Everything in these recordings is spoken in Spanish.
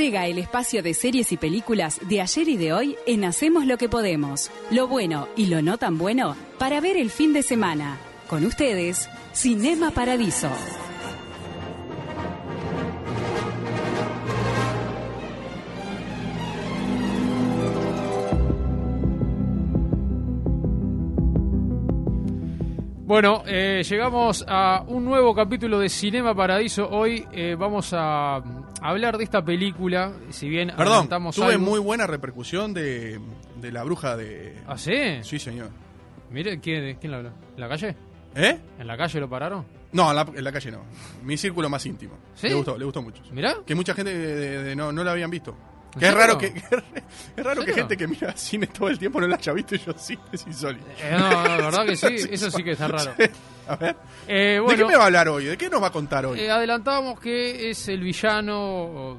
Llega el espacio de series y películas de ayer y de hoy en Hacemos lo que podemos. Lo bueno y lo no tan bueno para ver el fin de semana. Con ustedes, Cinema Paradiso. Bueno, eh, llegamos a un nuevo capítulo de Cinema Paradiso. Hoy eh, vamos a, hablar de esta película. Si bien Perdón, tuve algo- muy buena repercusión de, de la bruja de... ¿Ah, sí? Sí, señor. Mire, ¿quién, quién lo habló? ¿En la calle? ¿Eh? ¿En la calle lo pararon? No, en la, en la calle no. Mi círculo más íntimo. ¿Sí? Le gustó, le gustó mucho. Mirá. Que mucha gente de- no, no la habían visto. ¿En Que es serio? raro que, que- es raro ¿En que gente que mira cine todo el tiempo no la haya visto y yo sí, es insólito. Eh, no, la verdad que sí, eso sí que está raro. A ver, Eh, ¿de qué me va a hablar hoy? ¿De qué nos va a contar hoy? eh, adelantábamos que es el villano,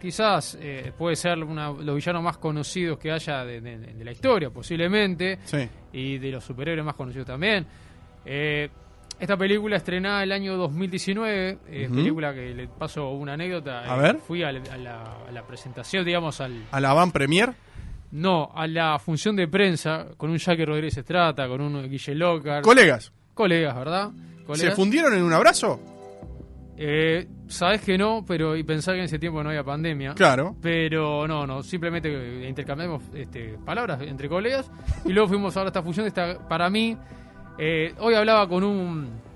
quizás eh, puede ser una, los villanos más conocidos que haya de, de- de la historia, posiblemente. sí. y de los superhéroes más conocidos también. Eh, esta película estrenada el año 2019, eh, película que le paso una anécdota. A eh, ver. Fui a, la, a la- a la presentación, digamos, al A la Van Premier. no, a la función de prensa con un Jackie Rodríguez Estrata, con un Guille Lockhart, Colegas, colegas, ¿verdad? ¿se fundieron en un abrazo? Eh, Sabes que no, pero y pensar que en ese tiempo no había pandemia. Claro. Pero no, no, simplemente intercambiamos este, palabras entre colegas y luego fuimos a esta función. Esta, para mí, eh, hoy hablaba con un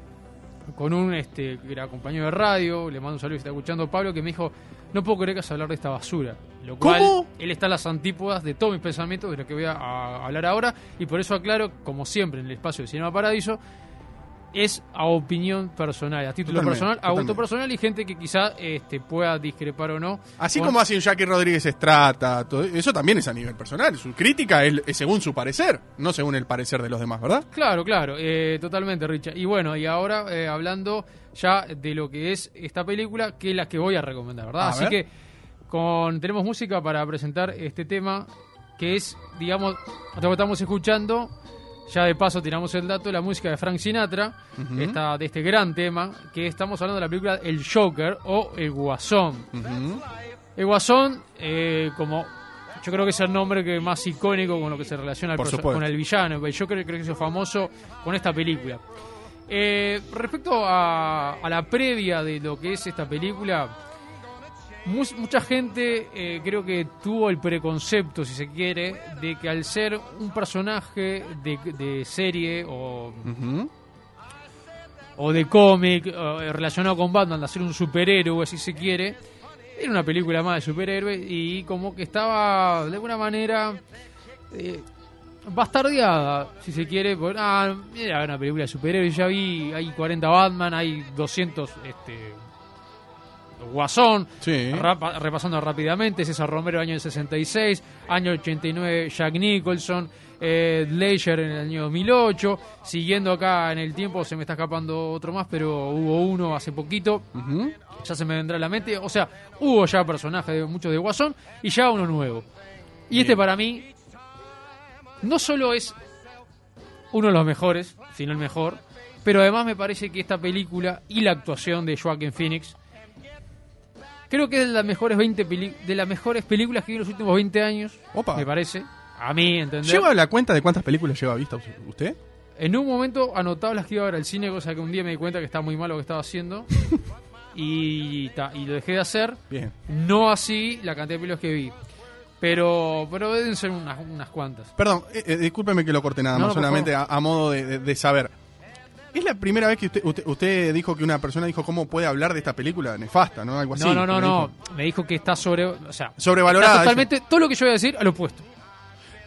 con un este, que era compañero de radio, le mando un saludo y está escuchando Pablo, que me dijo, no puedo creer que vas a hablar de esta basura. Lo cual, ¿Cómo? él está a las antípodas de todos mis pensamientos, de lo que voy a, a hablar ahora, y por eso aclaro, como siempre en el espacio de Cinema Paradiso, es a opinión personal, a título Totalmente, personal, a gusto personal y gente que quizá este, pueda discrepar o no. Así con- como hace un Jackie Rodríguez Estrata, todo, eso también es a nivel personal. Su crítica es, es según su parecer, no según el parecer de los demás, ¿verdad? Claro, claro, eh, totalmente, Richard. Y bueno, y ahora eh, hablando ya de lo que es esta película, que es la que voy a recomendar, ¿verdad? A Así ver. que con, tenemos música para presentar este tema, que es, digamos, lo que estamos escuchando. Ya de paso tiramos el dato, la música de Frank Sinatra, esta, de este gran tema, que estamos hablando de la película El Joker o El Guasón. El Guasón, eh, como yo creo que es el nombre que más icónico con lo que se relaciona con el villano. El Joker creo que hizo famoso con esta película. Eh, respecto a, a la previa de lo que es esta película, mucha gente eh, creo que tuvo el preconcepto, si se quiere, de que al ser un personaje de, de serie o o de cómic eh, relacionado con Batman, de hacer un superhéroe, si se quiere. Era una película más de superhéroe y como que estaba de alguna manera eh, bastardeada, si se quiere. Por, ah, era una película de superhéroes, ya vi, hay 40 Batman, hay 200 este, Guasón. Sí. Rapa- repasando rápidamente, César Romero, año 66, año 89, Jack Nicholson, eh, en el año 2008, siguiendo acá en el tiempo, se me está escapando otro más, pero hubo uno hace poquito, ya se me vendrá a la mente, o sea, hubo ya personajes de muchos de Guasón y ya uno nuevo. Y este para mí no solo es uno de los mejores, sino el mejor, pero además me parece que esta película y la actuación de Joaquin Phoenix creo que es de las mejores 20 peli- de las mejores películas que vi en los últimos 20 años, Opa. me parece. A mí, ¿entendés? ¿Lleva la cuenta de cuántas películas lleva vista usted? En un momento anotaba las que iba a ver al cine, cosa que un día me di cuenta que estaba muy mal lo que estaba haciendo. y, ta, y lo dejé de hacer. Bien. No así la cantidad de películas que vi. Pero, pero deben ser unas, unas cuantas. Perdón, eh, eh, discúlpeme que lo corte nada No, más, solamente a, a modo de, de- de saber. ¿Es la primera vez que usted, usted, usted dijo que una persona dijo cómo puede hablar de esta película nefasta, ¿no? Algo así. no, no, no, me no. Me dijo que está sobre. O sea, Sobrevalorada. está totalmente. Todo lo que yo voy a decir al opuesto.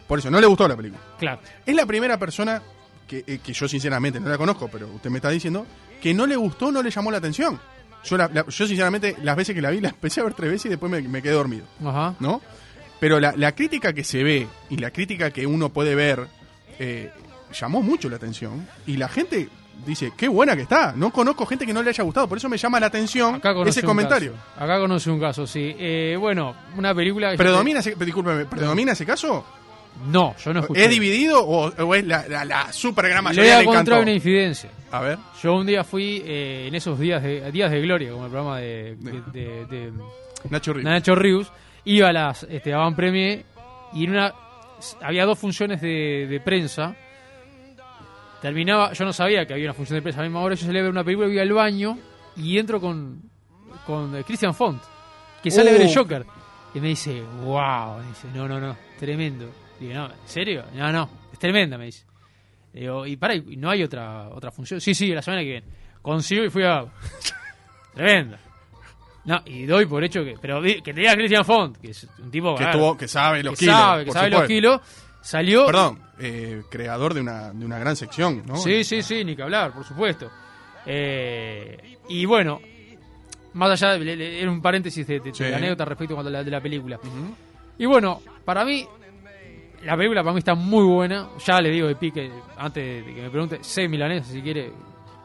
Por eso, no le gustó la película. Claro. Es la primera persona que, eh, que yo sinceramente no la conozco, pero usted me está diciendo que no le gustó, no le llamó la atención. Yo, la- la- yo sinceramente, las veces que la vi, la empecé a ver tres veces y después me, me quedé dormido, Ajá. ¿no? Pero la, la crítica que se ve y la crítica que uno puede ver eh, llamó mucho la atención. Y la gente dice, qué buena que está. No conozco gente que no le haya gustado, por eso me llama la atención ese comentario. caso. Acá conoce un caso, sí. Eh, bueno, una película. que- ¿Predomina ese, discúlpeme, ¿predomina ese caso? No, yo no escuché. ¿Es dividido o, o es la, la, la super gran Le voy mayoría a le encantó? encontrar una infidencia. A ver. Yo un día fui eh, en esos días de días de gloria, como el programa de, de, Nacho Reeves. Nacho Reeves, iba a las este, avant premier y en una había dos funciones de, de prensa. Terminaba, yo no sabía que había una función de prensa a la misma hora, yo salí a ver una película, iba al baño y entro con, con eh, Christian Font, que sale a ver el Uh. Joker. Y me dice, wow, me dice, no, no, no, tremendo. Digo, no, ¿en serio? No, no, es tremenda, me dice. Digo, y para, ¿y no hay otra otra función? Sí, sí, la semana que viene. Consigo y fui a... tremenda. No, y doy por hecho que... Pero que te diga Christian Font, que es un tipo... que, tuvo, sabe los que kilos. sabe, que sabe los kilos. Salió... Perdón, eh, creador de una, de una gran sección, ¿no? Sí, sí, sí, ni que hablar, por supuesto. Eh, y bueno, más allá, de, era un paréntesis de, de- la anécdota respecto a la, de la película. Y bueno, para mí, la película para mí está muy buena. Ya le digo de pique, antes de que me pregunte, seis milanesas si quiere.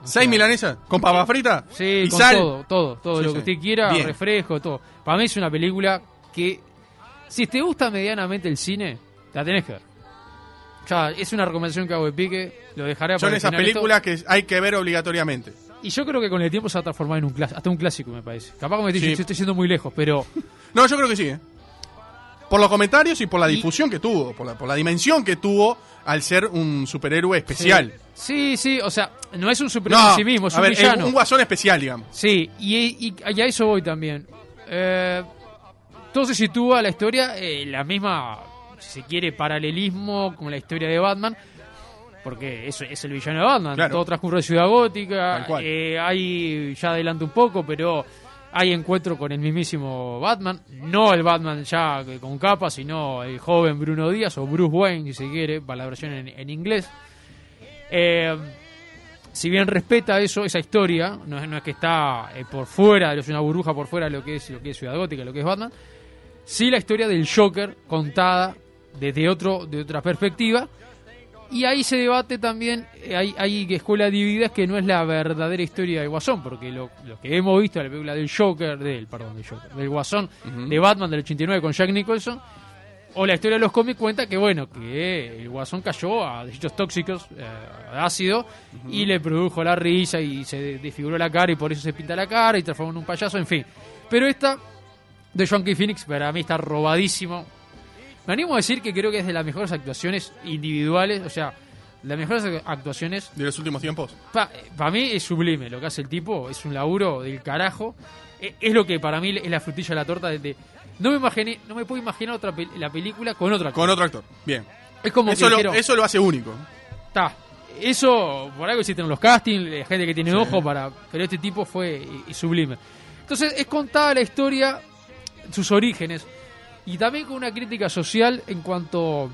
¿Seis sea, milanesas? ¿Con papa frita? Sí, ¿Y con sal? todo, todo, todo Sí, lo sí. que usted quiera, Bien. refresco, todo. Para mí es una película que, si te gusta medianamente el cine, la tenés que ver. Ya, es una recomendación que hago de pique, lo dejaré Son para esas esto. películas que hay que ver obligatoriamente. Y yo creo que con el tiempo se va a transformar en un clásico, hasta un clásico me parece. Capaz que me estoy, Sí. yo estoy yendo muy lejos, pero No, yo creo que sí, ¿eh? Por los comentarios y por la Y- difusión que tuvo, por la, por la dimensión que tuvo al ser un superhéroe especial. Sí, sí, o sea, no es un superhéroe en sí mismo, es a un ver, villano. un guasón especial, digamos. Sí, y, y- y a eso voy también. Eh, se sitúa la historia en la misma, si se quiere, paralelismo con la historia de Batman. Porque es, es el villano de Batman. Claro. Todo transcurre en Ciudad Gótica. Eh, hay, ya adelanto un poco, pero hay encuentro con el mismísimo Batman. No el Batman ya con capa, sino el joven Bruno Díaz o Bruce Wayne, si se quiere, para la versión en, en inglés. Eh, si bien respeta eso, esa historia, no es, no es que está eh, por fuera, es una burbuja por fuera de lo que es lo que es Ciudad Gótica, lo que es Batman, sí la historia del Joker contada desde otro, de otra perspectiva. Y ahí se debate también, eh, hay, hay escuelas divididas que no es la verdadera historia del Guasón, porque lo, lo que hemos visto en la película del Joker, del, perdón, del Joker, del Guasón, de Batman del 89 con Jack Nicholson, o la historia de los cómics cuenta que, bueno, que el Guasón cayó a desechos tóxicos, eh, ácido, y le produjo la risa y se desfiguró la cara y por eso se pinta la cara y transformó en un payaso, en fin. Pero esta de Joaquin Phoenix para mí está robadísimo. Me animo a decir que creo que es de las mejores actuaciones individuales, o sea, las mejores actuaciones De los últimos tiempos. para mí es sublime lo que hace el tipo, es un laburo del carajo. E- Es lo que para mí es la frutilla de la torta. De, de- no me imaginé, no me puedo imaginar otra pel- la película con otra. Con otro actor. Bien. Es como Eso que lo, dijeron, eso lo hace único. "Ta, eso por algo existen los castings, la gente que tiene Sí. ojo para, pero este tipo fue y- y sublime. Entonces es contada la historia, sus orígenes y también con una crítica social en cuanto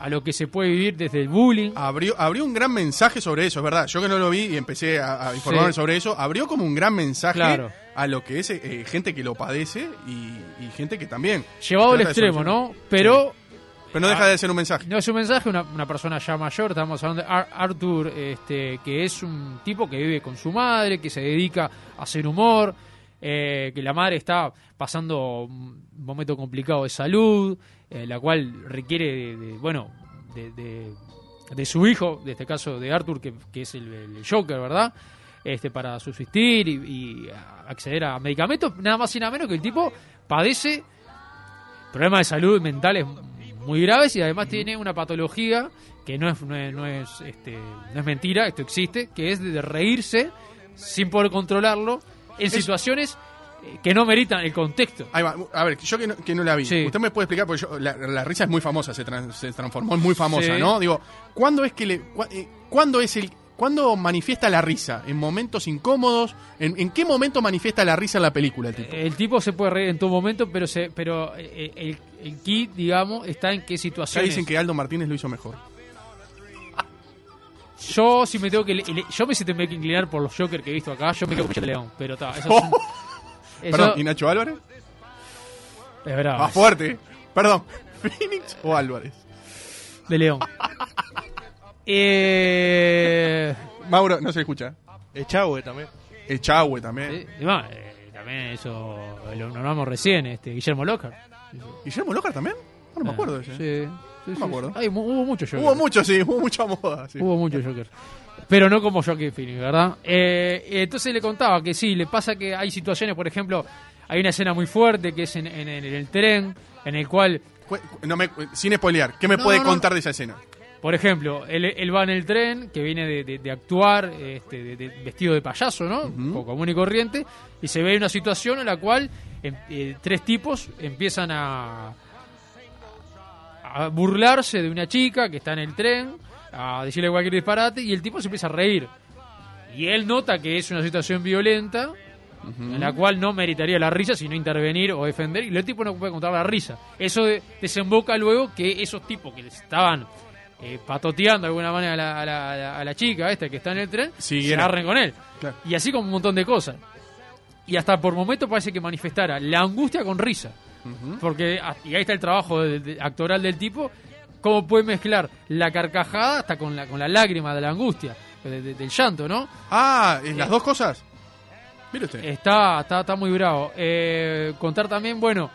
a lo que se puede vivir desde el bullying. Abrió, abrió un gran mensaje sobre eso, es verdad. Yo que no lo vi y empecé a, a informarme Sí. sobre eso, abrió como un gran mensaje Claro. a lo que es eh, gente que lo padece y, y gente que también. Llevado al extremo. ¿no? Pero Pero no deja de ser un mensaje. No es un mensaje, una, una persona ya mayor, estamos hablando de Ar- Arthur, este, que es un tipo que vive con su madre, que se dedica a hacer humor, eh, que la madre está pasando un momento complicado de salud, eh, la cual requiere, de, bueno, de, de- su hijo, de este caso de Arthur, que, que es el, el Joker, ¿verdad? Este, para subsistir y, y acceder a medicamentos, nada más y nada menos que el tipo padece problemas de salud mentales muy graves y además tiene una patología que no es no es, no es, este, no es mentira, esto existe, que es de reírse sin poder controlarlo en Es- situaciones eh, que no meritan el contexto. Ahí va. A ver, yo que no, que no la vi. Sí. Usted me puede explicar, porque yo- la, la risa es muy famosa, se, tran- se transformó en muy famosa, Sí. ¿no? Digo, ¿cuándo es que le. cua- eh, ¿Cuándo es el. ¿Cuándo manifiesta la risa? ¿En momentos incómodos? ¿En, en qué momento manifiesta la risa en la película el tipo? El tipo se puede reír en todo momento, pero se, pero eh, el, el kit, digamos, está en qué Acá situaciones. dicen que Aldo Martínez lo hizo mejor. Yo si me tengo que le- le- yo me si tengo que inclinar por los Joker que he visto acá, yo me quedo con León, pero está, eso es un- eso Perdón, ¿y Nacho Álvarez? es bravo. Más fuerte. ¿eh? Perdón, ¿Phoenix o Álvarez? De León. eh, Mauro, no se escucha. Echagüe también. Echagüe también. Sí, y bueno, eh, también eso lo nombramos recién, este Guillermo Lockhart. ¿Guillermo Lócar también? No, me acuerdo de ese. Sí, sí, me acuerdo. Ay, hubo mucho Joker. Hubo mucho, sí, hubo mucha moda. sí. Hubo mucho Joker. Pero no como Joaquin Phoenix, ¿verdad? Eh, entonces le contaba que sí, le pasa que hay situaciones, por ejemplo, Hay una escena muy fuerte que es en, en- en el tren, en el cual, Cu- no me, sin spoilear, ¿qué me No, puede no, contar de esa escena? por ejemplo, él, él va en el tren, que viene de, de- de actuar este, de- de- vestido de payaso, ¿no? Un poco común y corriente, y se ve una situación en la cual em- eh, tres tipos empiezan a, a burlarse de una chica que está en el tren, a decirle cualquier disparate, y el tipo se empieza a reír. Y él nota que es una situación violenta, en la cual no meritaría la risa, sino intervenir o defender, y el tipo no puede contar la risa. Eso de- desemboca luego que esos tipos que estaban eh, patoteando de alguna manera a la, a la- a la- chica esta que está en el tren, se agarren con él. Claro. Y así como un montón de cosas. Y hasta por momentos parece que manifestara la angustia con risa. Porque, ah, y ahí está el trabajo de- de- actoral del tipo, cómo puede mezclar la carcajada hasta con la, con la lágrima de la angustia, de- de- del llanto, ¿no? Ah, ¿es las dos cosas? Mire usted. Está, está, está muy bravo. Eh, contar también, bueno,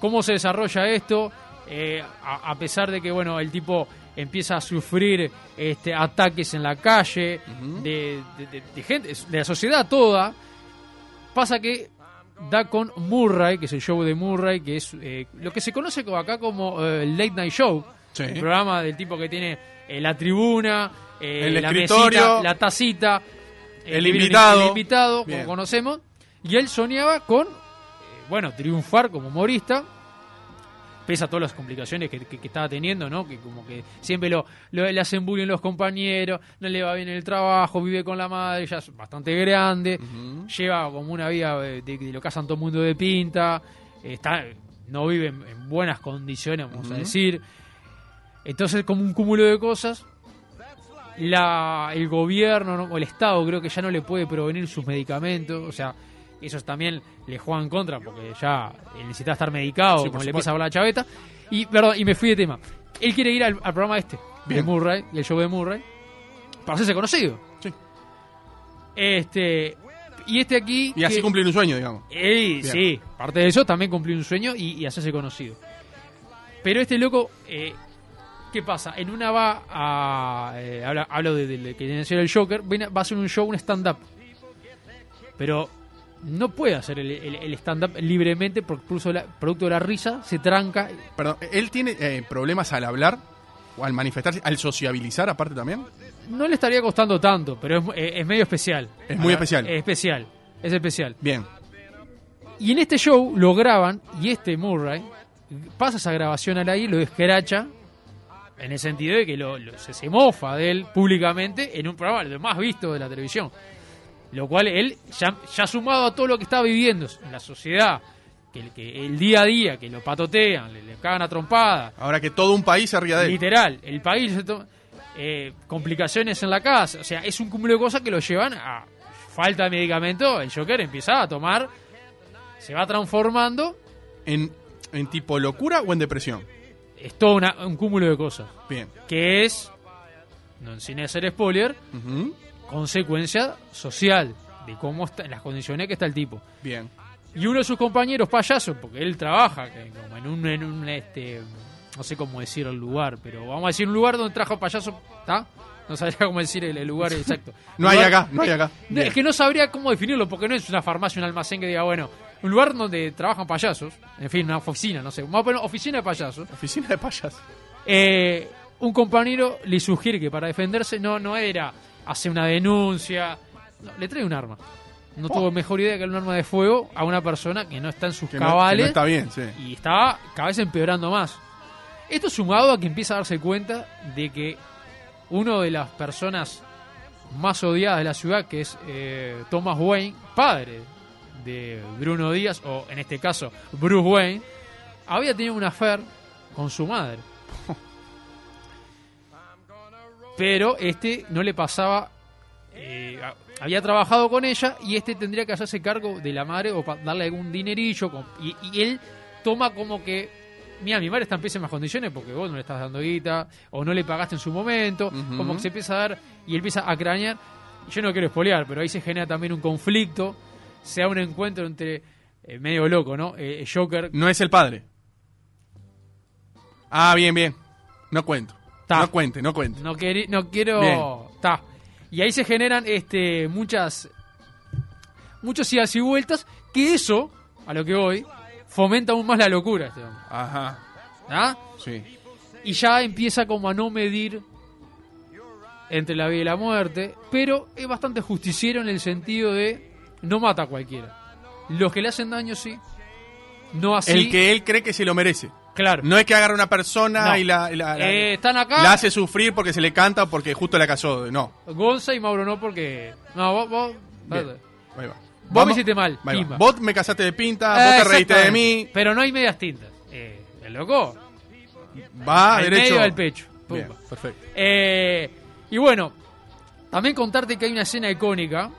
cómo se desarrolla esto, eh, a, a pesar de que, bueno, el tipo empieza a sufrir este, ataques en la calle, de gente, de la sociedad toda, pasa que da con Murray, que es el show de Murray, que es eh, lo que se conoce como acá como eh, el Late Night Show, Sí. el programa del tipo que tiene eh, la tribuna, eh, El la escritorio, mesita, la tacita, el invitado. el invitado, como conocemos, y él soñaba con, bueno, triunfar como humorista, pese a todas las complicaciones que, que- que estaba teniendo, ¿no? Que como que siempre lo, lo- le hacen bullying los compañeros, no le va bien el trabajo, vive con la madre, ya es bastante grande, lleva como una vida de, de- de lo que hacen todo el mundo de pinta, está no vive en, en buenas condiciones, vamos a decir. Entonces, como un cúmulo de cosas, la, el gobierno ¿no? o el Estado creo que ya no le puede provenir sus medicamentos, o sea, eso también le juega en contra porque ya él necesita estar medicado, Sí, como le empieza a la chaveta. Y, perdón, y me fui de tema. Él quiere ir al, al programa este, de Bien. Murray, el show de Murray, para hacerse conocido. Sí. Este, y este aquí... Y así que- cumplir un sueño, digamos. Ey, sí, parte de eso también cumplió un sueño y, y hacerse conocido. Pero este loco, eh, ¿qué pasa? En una va a. eh, habla- hablo de, de- de que tiene que ser el Joker, va a hacer un show, un stand-up. Pero no puede hacer el, el- el stand-up libremente porque producto de, la, producto de la risa se tranca. Perdón, ¿él tiene eh, problemas al hablar? ¿O al manifestarse? ¿Al sociabilizar aparte también? No le estaría costando tanto, pero es, eh, es medio especial. Es muy especial. Es especial, es especial. Bien. Y en este show lo graban y este Murray pasa esa grabación al aire, lo escracha, en el sentido de que lo, lo- se, se mofa de él públicamente en un programa de lo más visto de la televisión. Lo cual él, ya, ya sumado a todo lo que está viviendo en la sociedad, que, el- que el día a día, que lo patotean, le, le cagan a trompada, Ahora que todo un país se ría de él. literal, el país, eh, complicaciones en la casa, o sea, es un cúmulo de cosas que lo llevan a falta de medicamento, el Joker empieza a tomar, se va transformando, ¿En, ¿En tipo locura o en depresión? es todo una- un cúmulo de cosas, Bien. que es, no sin hacer spoiler, Ujú. Consecuencia social de cómo está, en las condiciones que está el tipo. Bien. Y uno de sus compañeros payasos, porque él trabaja como en un, en un, este, no sé cómo decir el lugar, pero vamos a decir un lugar donde trabaja payaso, ¿está? No sabría cómo decir el, el lugar exacto. No hay acá, no hay acá. No, es que no sabría cómo definirlo, porque no es una farmacia, un almacén que diga, bueno, un lugar donde trabajan payasos, en fin, una oficina, no sé, vamos a poner oficina de payasos. Oficina de payas. Eh, un compañero le sugiere que para defenderse no, no era hacer una denuncia, no, le trae un arma. No Oh. tuvo mejor idea que un arma de fuego a una persona que no está en sus Que no, que cabales no está bien, sí. y estaba cada vez empeorando más. Esto sumado a que empieza a darse cuenta de que uno de las personas más odiadas de la ciudad, que es eh, Thomas Wayne, padre de Bruno Díaz, o en este caso Bruce Wayne, había tenido una affair con su madre. Pero este no le pasaba. eh, había trabajado con ella y este tendría que hacerse cargo de la madre o darle algún dinerillo. con- y, y él toma como que. Mira, mi madre está en pésimas condiciones porque vos no le estás dando guita o no le pagaste en su momento. Como que se empieza a dar y él empieza a crañar. Yo no quiero espolear, pero ahí se genera también un conflicto. Se da un encuentro entre. eh, medio loco, ¿no? Eh, Joker. No es el padre. Ah, bien, bien. No cuento. Ta. No cuente, no cuente. No, queri- no quiero. Ta. Y ahí se generan este muchas. Muchos idas y vueltas. Que eso, a lo que voy, fomenta aún más la locura este hombre. Ajá. ¿Ah? Sí. Y ya empieza como a no medir entre la vida y la muerte, pero es bastante justiciero en el sentido de no mata a cualquiera. Los que le hacen daño sí, no así. El que él cree que se lo merece. Claro. No es que agarre una persona No. y la, la- la- Eh, están acá. la hace sufrir porque se le canta o porque justo la casó. No. Gonza y Mauro no porque no vos vos. Ahí va. Vos me hiciste mal, ahí va. Vos me casaste de pinta, Eh, vos te reíste de mí. Pero no hay medias tintas. Eh, el loco. Va al derecho. medio del pecho. Bien, perfecto. Eh, y bueno, también contarte que hay una escena icónica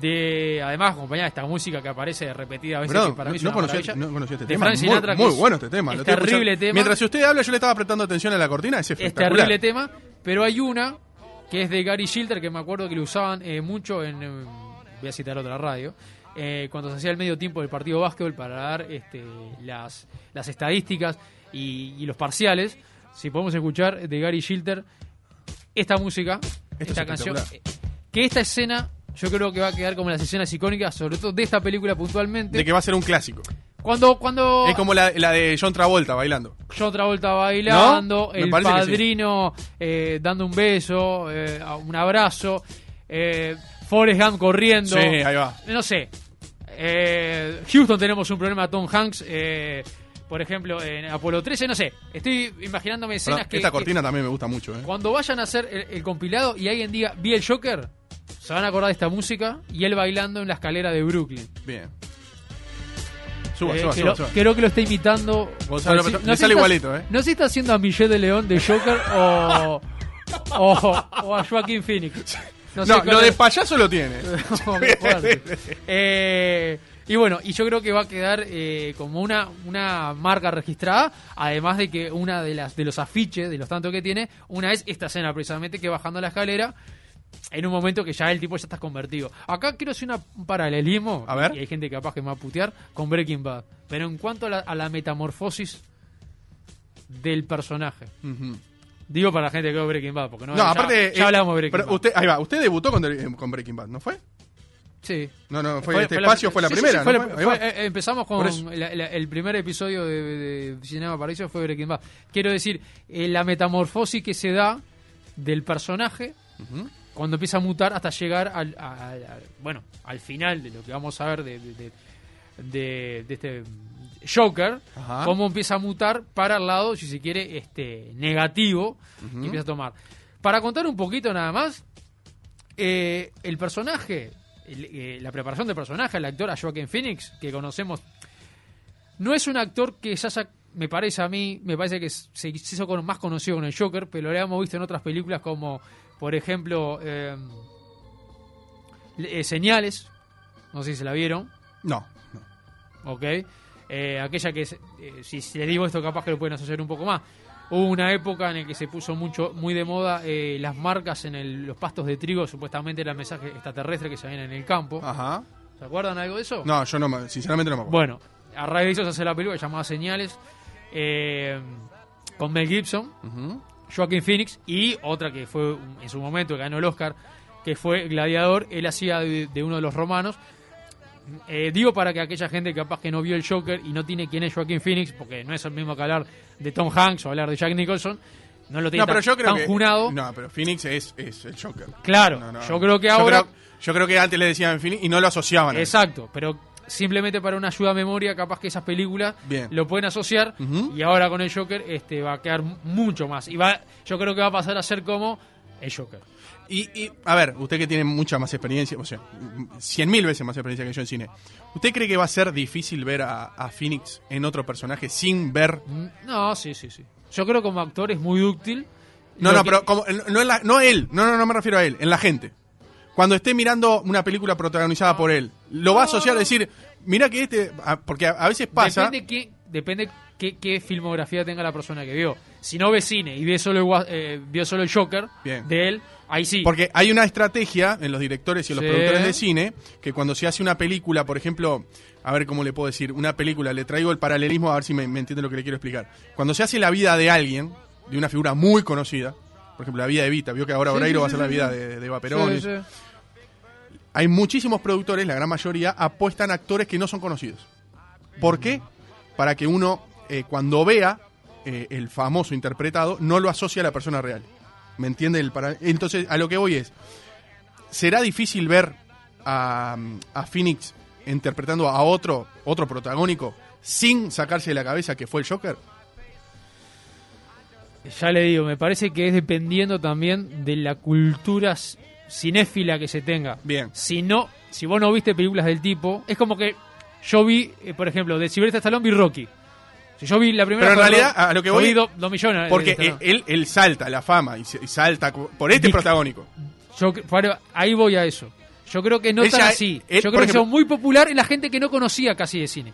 de, además acompañada de esta música que aparece repetida a veces Perdón, que para no, mí no conocía, maravilla. no conocía este de tema. Frank Muy, Sinatra, bueno este tema. es terrible tema. Mientras usted habla, yo le estaba prestando atención a la cortina. Es Es terrible tema, pero hay una que es de Gary Shilter, que me acuerdo que lo usaban eh, mucho en, eh, voy a citar otra radio, eh, cuando se hacía el medio tiempo del partido de básquetbol para dar este, las, las estadísticas y, y los parciales. Si podemos escuchar de Gary Shilter esta música, es esta canción, que esta escena yo creo que va a quedar como las escenas icónicas, sobre todo de esta película puntualmente. De que va a ser un clásico. Cuando, cuando Es como la, la de John Travolta bailando. John Travolta bailando, ¿No? El sí. padrino eh, dando un beso, eh, un abrazo, eh, Forrest Gump corriendo. Sí, ahí va. No sé. Eh, Houston tenemos un problema Tom Hanks. eh, por ejemplo, en Apolo 13, no sé. Estoy imaginándome escenas que, esta que cortina también me gusta mucho. ¿eh? cuando vayan a hacer el, el compilado y alguien diga, vi el Joker, se van a acordar de esta música y él bailando en la escalera de Brooklyn. Bien. Suba, Eh, suba, que suba, lo- suba. Creo que lo está imitando. Gonzalo, sé sale está- igualito, ¿eh? No sé si está haciendo a Michelle de León de Joker o, o, o a Joaquín Phoenix. No, sé cuál lo de payaso lo tiene. Eh, y bueno, y yo creo que va a quedar eh, como una, una marca registrada, además de que una de las de los afiches, de los tantos que tiene, una es esta escena precisamente que bajando la escalera, en un momento que ya el tipo ya está convertido. Acá quiero hacer una, un paralelismo, A ver. y hay gente capaz que me va a putear, con Breaking Bad. Pero en cuanto a la, a la metamorfosis del personaje. Digo para la gente que ve Breaking Bad, porque no, No, ya, aparte. ya eh, hablamos de Breaking pero Bad. Usted, ahí va, usted debutó con, eh, con Breaking Bad, ¿no fue? Sí. No, no, fue, este espacio fue la primera. fue ¿no la- fue? Fue- eh, empezamos con eso. la- la- el primer episodio de, de Cinema Paraíso fue Breaking Bad. Quiero decir, eh, la metamorfosis que se da del personaje Ujú. Cuando empieza a mutar hasta llegar al, a- a- a- bueno, al final de lo que vamos a ver de, de, de- este Joker, Ajá. cómo empieza a mutar para el lado, si se quiere, este negativo Ujú. que empieza a tomar. Para contar un poquito nada más, eh, el personaje, el- eh, la preparación del personaje, el actor a Joaquin Phoenix, que conocemos, no es un actor que haya, me parece a mí, me parece que se hizo más conocido con el Joker, pero lo hemos visto en otras películas como, por ejemplo, eh, eh, Señales, no sé si se la vieron, No, no. ¿ok? Eh, aquella que, eh, si, si le digo esto, capaz que lo pueden asociar un poco más. Hubo una época en la que se puso mucho muy de moda eh, las marcas en el- los pastos de trigo, supuestamente era el mensaje extraterrestre que se ven en el campo. Ajá. ¿Se acuerdan algo de eso? No, yo no, me- sinceramente no me acuerdo. Bueno, a raíz de eso se hace la película llamada Señales, con Mel Gibson, Ujú. Joaquin Phoenix y otra que fue en su momento que ganó el Oscar, que fue Gladiador. Él hacía de, de uno de los romanos. Eh, digo para que aquella gente capaz que no vio el Joker y no tiene quién es Joaquin Phoenix, porque no es el mismo que hablar de Tom Hanks o hablar de Jack Nicholson, no lo tiene No, pero tan, yo creo tan que. junado. No, pero Phoenix es, es el Joker. Claro, No, no. yo creo que ahora... Yo creo, yo creo que antes le decían Phoenix y no lo asociaban. Exacto, pero simplemente para una ayuda a memoria, capaz que esas películas Bien. lo pueden asociar y ahora con el Joker este va a quedar mucho más. Y va, yo creo que va a pasar a ser como el Joker. Y, y, a ver, usted que tiene mucha más experiencia, o sea, cien mil veces más experiencia que yo en cine, ¿usted cree que va a ser difícil ver a, a Phoenix en otro personaje sin ver? Mm, No, sí, sí, sí. Yo creo que como actor es muy dúctil. No, no, que- pero como, no, en la- no él, no, no, no me refiero a él, en la gente. Cuando esté mirando una película protagonizada por él, lo va a asociar a decir, mira que este, a- porque a, a veces pasa, Depende, qué, depende qué, qué filmografía tenga la persona que vio. Si no ve cine y ve solo eh, vio solo el Joker Bien. de él, ahí sí. porque hay una estrategia en los directores y en los Sí. productores de cine, que cuando se hace una película, por ejemplo, a ver cómo le puedo decir, una película, le traigo el paralelismo a ver si me, me entiende lo que le quiero explicar. Cuando se hace la vida de alguien, de una figura muy conocida, por ejemplo, la vida de Evita, vio que ahora Sí, Oreiro sí, va a hacer la vida de, de Eva Perón. Hay muchísimos productores, la gran mayoría, apuestan a actores que no son conocidos. ¿Por qué? Para que uno, eh, cuando vea eh, el famoso interpretado, no lo asocie a la persona real. ¿Me entiende? El. Entonces, a lo que voy es, ¿será difícil ver a, a Phoenix interpretando a otro, otro protagónico, sin sacarse de la cabeza que fue el Joker? Ya le digo, me parece que es dependiendo también de la cultura cinéfila que se tenga. Bien. Si no, si vos no viste películas del tipo, es como que yo vi, eh, por ejemplo, de Sylvester Stallone vi Rocky. Si yo vi la primera Pero en realidad, a lo que voy- vi do- dos millones. Porque él, él- él salta a la fama y, y salta por este protagónico. Yo para- ahí voy a eso. Yo creo que no Ella- tan así. él, Yo creo que son muy popular en la gente que no conocía casi de cine.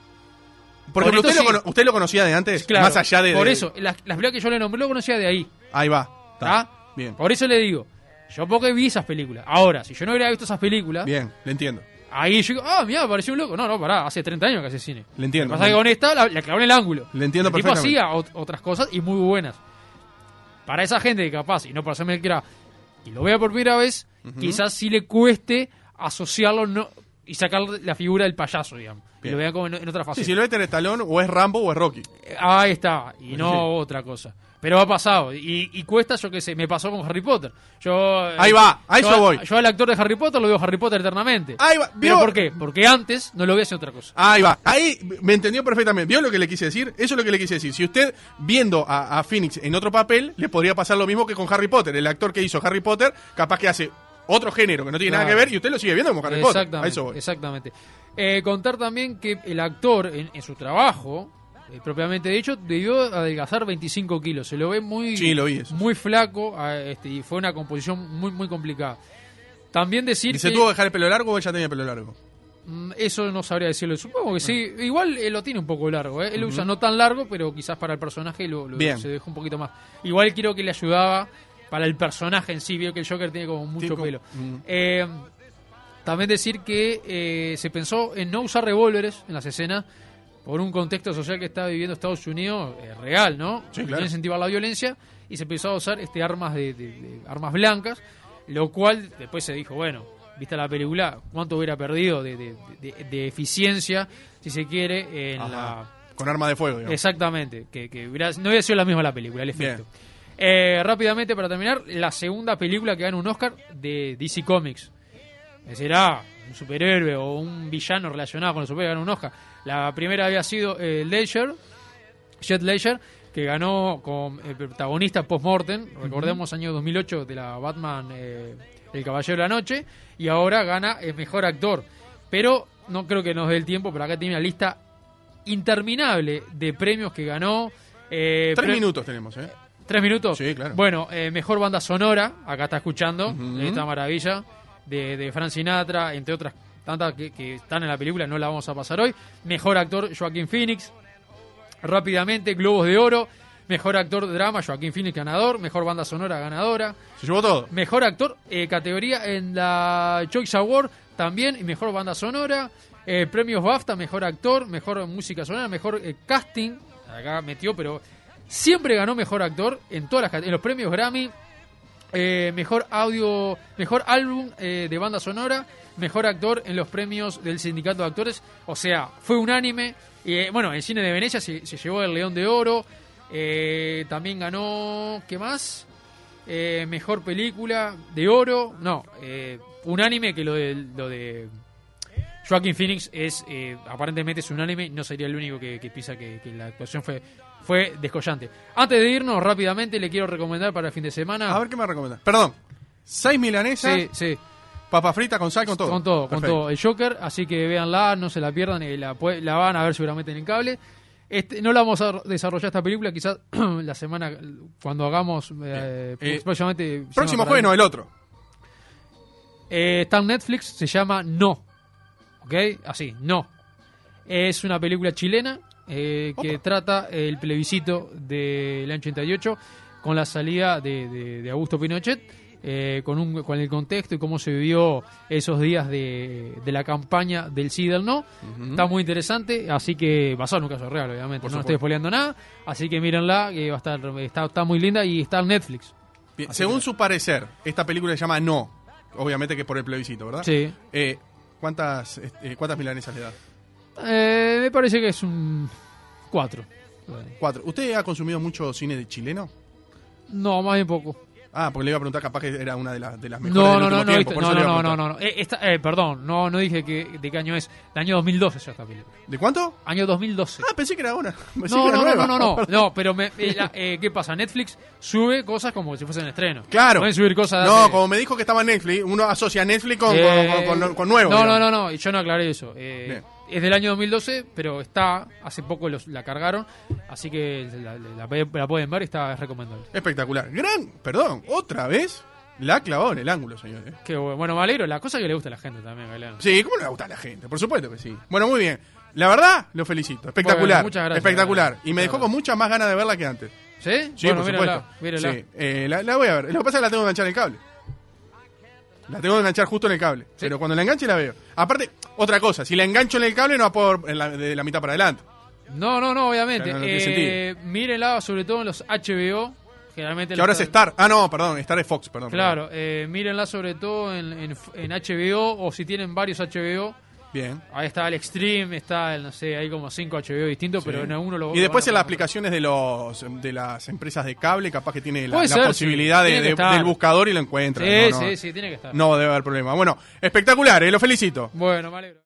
Por Por ejemplo, esto usted, lo, sí. usted lo conocía de antes, Claro, más allá de... Por de- eso, las, las películas que yo le nombré lo conocía de ahí. Ahí va. Está. ¿Está? Bien. Por eso le digo, yo porque vi esas películas. Ahora, si yo no hubiera visto esas películas, Bien, le entiendo. ahí yo digo, ah, mira, pareció un loco. No, no, pará, hace 30 años que hace cine. Le entiendo. Lo que pasa es que con esta la, la clavó en el ángulo. Le entiendo el tipo perfectamente. hacía ot- otras cosas y muy buenas. Para esa gente que capaz, y no para hacerme el que era, y lo vea por primera vez, quizás sí le cueste asociarlo no, y sacar la figura del payaso, digamos. Bien. lo vean como en, en otra fase. Sí, Sylvester Stallone o es Rambo o es Rocky. Ahí está, y no Sí. otra cosa. Pero ha pasado, y, y cuesta, yo qué sé, me pasó con Harry Potter. Yo, Ahí va, a eso yo, voy. Yo al actor de Harry Potter lo veo Harry Potter eternamente. Ahí va, ¿Pero por qué? Porque antes no lo veía hacer otra cosa. Ahí va. Ahí me entendió perfectamente. ¿Vio lo que le quise decir? Eso es lo que le quise decir. Si usted, viendo a, a Phoenix en otro papel, le podría pasar lo mismo que con Harry Potter. El actor que hizo Harry Potter, capaz que hace otro género que no tiene nada que ver y usted lo sigue viendo como Harry Potter. A Exactamente. eso voy. exactamente. Eh, contar también que el actor, en, en su trabajo, eh, propiamente dicho, debió adelgazar 25 kilos. Se lo ve muy, Sí, lo muy flaco ah, este, y fue una composición muy, muy complicada. También decir ¿Y se que... tuvo que dejar el pelo largo o ella tenía pelo largo? Mm, Eso no sabría decirlo. Supongo que sí. Igual él lo tiene un poco largo. ¿eh? Él lo usa no tan largo, pero quizás para el personaje lo, lo- se dejó un poquito más. Igual creo que le ayudaba para el personaje en sí. Vio que el Joker tiene como mucho pelo. Eh, también decir que eh, se pensó en no usar revólveres en las escenas por un contexto social que está viviendo Estados Unidos eh, real, ¿no? Sí, claro. incentivar la violencia y se empezó a usar este armas de, de- de armas blancas, lo cual después se dijo, bueno, vista la película, cuánto hubiera perdido de, de- eficiencia, si se quiere, en Ajá. la Con arma de fuego, digamos. Exactamente, que, que hubiera- no hubiera sido la misma la película, el efecto. Eh, rápidamente, para terminar, la segunda película que gana un Oscar de DC Comics. Será un superhéroe o un villano relacionado con los superhéroes gana un Oscar. La primera había sido eh, Ledger, Jet Ledger, que ganó con el protagonista post-mortem, recordemos año 2008 de la Batman eh, El Caballero de la Noche, y ahora gana el mejor actor. Pero no creo que nos dé el tiempo, pero acá tiene una lista interminable de premios que ganó. Eh, Tres minutos tenemos, ¿eh? ¿Tres minutos? Sí, claro. Bueno, eh, mejor banda sonora, acá está escuchando, esta maravilla, de, de Frank Sinatra, entre otras tantas que, que están en la película, no la vamos a pasar hoy. Mejor actor, Joaquín Phoenix. Rápidamente, Globos de Oro. Mejor actor de drama, Joaquín Phoenix ganador. Mejor banda sonora ganadora. Se llevó todo. Mejor actor, eh, categoría en la Choice Award también, y mejor banda sonora. Eh, premios BAFTA, mejor actor, mejor música sonora, mejor eh, casting. Acá metió, pero siempre ganó mejor actor en todas las en los premios Grammy. Eh, mejor audio, mejor álbum eh, de banda sonora, mejor actor en los premios del sindicato de actores. O sea, fue unánime. Eh, bueno, el cine de Venecia se, se llevó el León de Oro. eh, también ganó, ¿qué más? Eh, mejor película de oro. No, eh, unánime que lo de, lo de Joaquin Phoenix es aparentemente es unánime. No sería el único que, que pisa que, que la actuación fue fue descollante. Antes de irnos rápidamente le quiero recomendar para el fin de semana. A ver qué me recomienda. Perdón. Seis milanesas, sí, sí, papa frita con sal, con todo. con todo, con todo. El Joker, así que véanla, no se la pierdan, eh, la, van a ver seguramente en el cable. Este, no la vamos a desarrollar esta película, quizás la semana cuando hagamos eh, Eh, próximamente. Próximo jueves, no, el otro. Eh, está en Netflix, se llama No. ¿Ok? Así, No. Es una película chilena eh, que trata el plebiscito del año 88 con la salida de, de- de Augusto Pinochet, eh, con, un, con el contexto y cómo se vivió esos días de, de la campaña del sí y del no. Está muy interesante, así que basado en un caso real, obviamente. Por no supuesto. estoy spoileando nada, así que mírenla, que va a estar, está, está muy linda y está en Netflix. Bien, Según que- su parecer, esta película se llama No. Obviamente que es por el plebiscito, ¿verdad? Sí. Eh, ¿cuántas, eh, ¿Cuántas milanesas le da? Eh, me parece que es un 4. Cuatro. ¿Usted ha consumido mucho cine de chileno? No, más bien poco. Ah, porque le iba a preguntar, capaz que era una de, las de las mejores No, del no, no, no, tiempo, no, no, no, no, no. Eh, esta- eh, perdón, no, no dije que, de qué año es. El año 2012 ya esta película. ¿De cuánto? Año 2012. Ah, pensé que era una. Pensé No, no, no, no, no, no, no, pero me, eh, la- eh, ¿qué pasa? Netflix sube cosas como si fuesen estreno. Claro. Pueden subir cosas de No, como me dijo que estaba Netflix, uno asocia Netflix con, Eh, con, con- con- con nuevo. No, no, digamos. no, no, yo no aclaré eso. Eh, Bien. Es del año 2012, pero está, hace poco los, la cargaron, así que la, la- la pueden ver y está es recomendable. Espectacular. Gran, perdón, otra vez la ha clavado en el ángulo, señores. Qué bueno, bueno, me alegro, la cosa que le gusta a la gente también, Galeno. Sí, ¿cómo le va a gustar a la gente? Por supuesto que sí. Bueno, muy bien. La verdad, lo felicito. Espectacular. Bueno, muchas gracias, Espectacular. Y me dejó con muchas más ganas de verla que antes. ¿Sí? Sí, bueno, por mírala, supuesto. mírala. Sí, eh, la, la voy a ver. Lo que pasa es que la tengo que enganchar en el cable. La tengo que enganchar justo en el cable. Pero cuando la enganche la veo. Aparte, otra cosa, si la engancho en el cable no va a poder en la- de la mitad para adelante. No, no, no, obviamente. No Eh, mírenla sobre todo en los HBO. Generalmente Que ahora es Star. Ah, no, perdón, Star es Fox, perdón. Claro, eh, mírenla sobre todo en, en, en HBO o si tienen varios HBO. Bien. Ahí está el Extreme, está el, no sé, hay como cinco HBO distintos, pero en uno lo y después en las aplicaciones de los de las empresas de cable, capaz que tiene la, Puede la ser, posibilidad sí. de- del buscador y lo encuentra. Sí, no, no, sí, sí, tiene que estar. no debe haber problema. Bueno, espectacular, eh, lo felicito. Bueno, me alegro.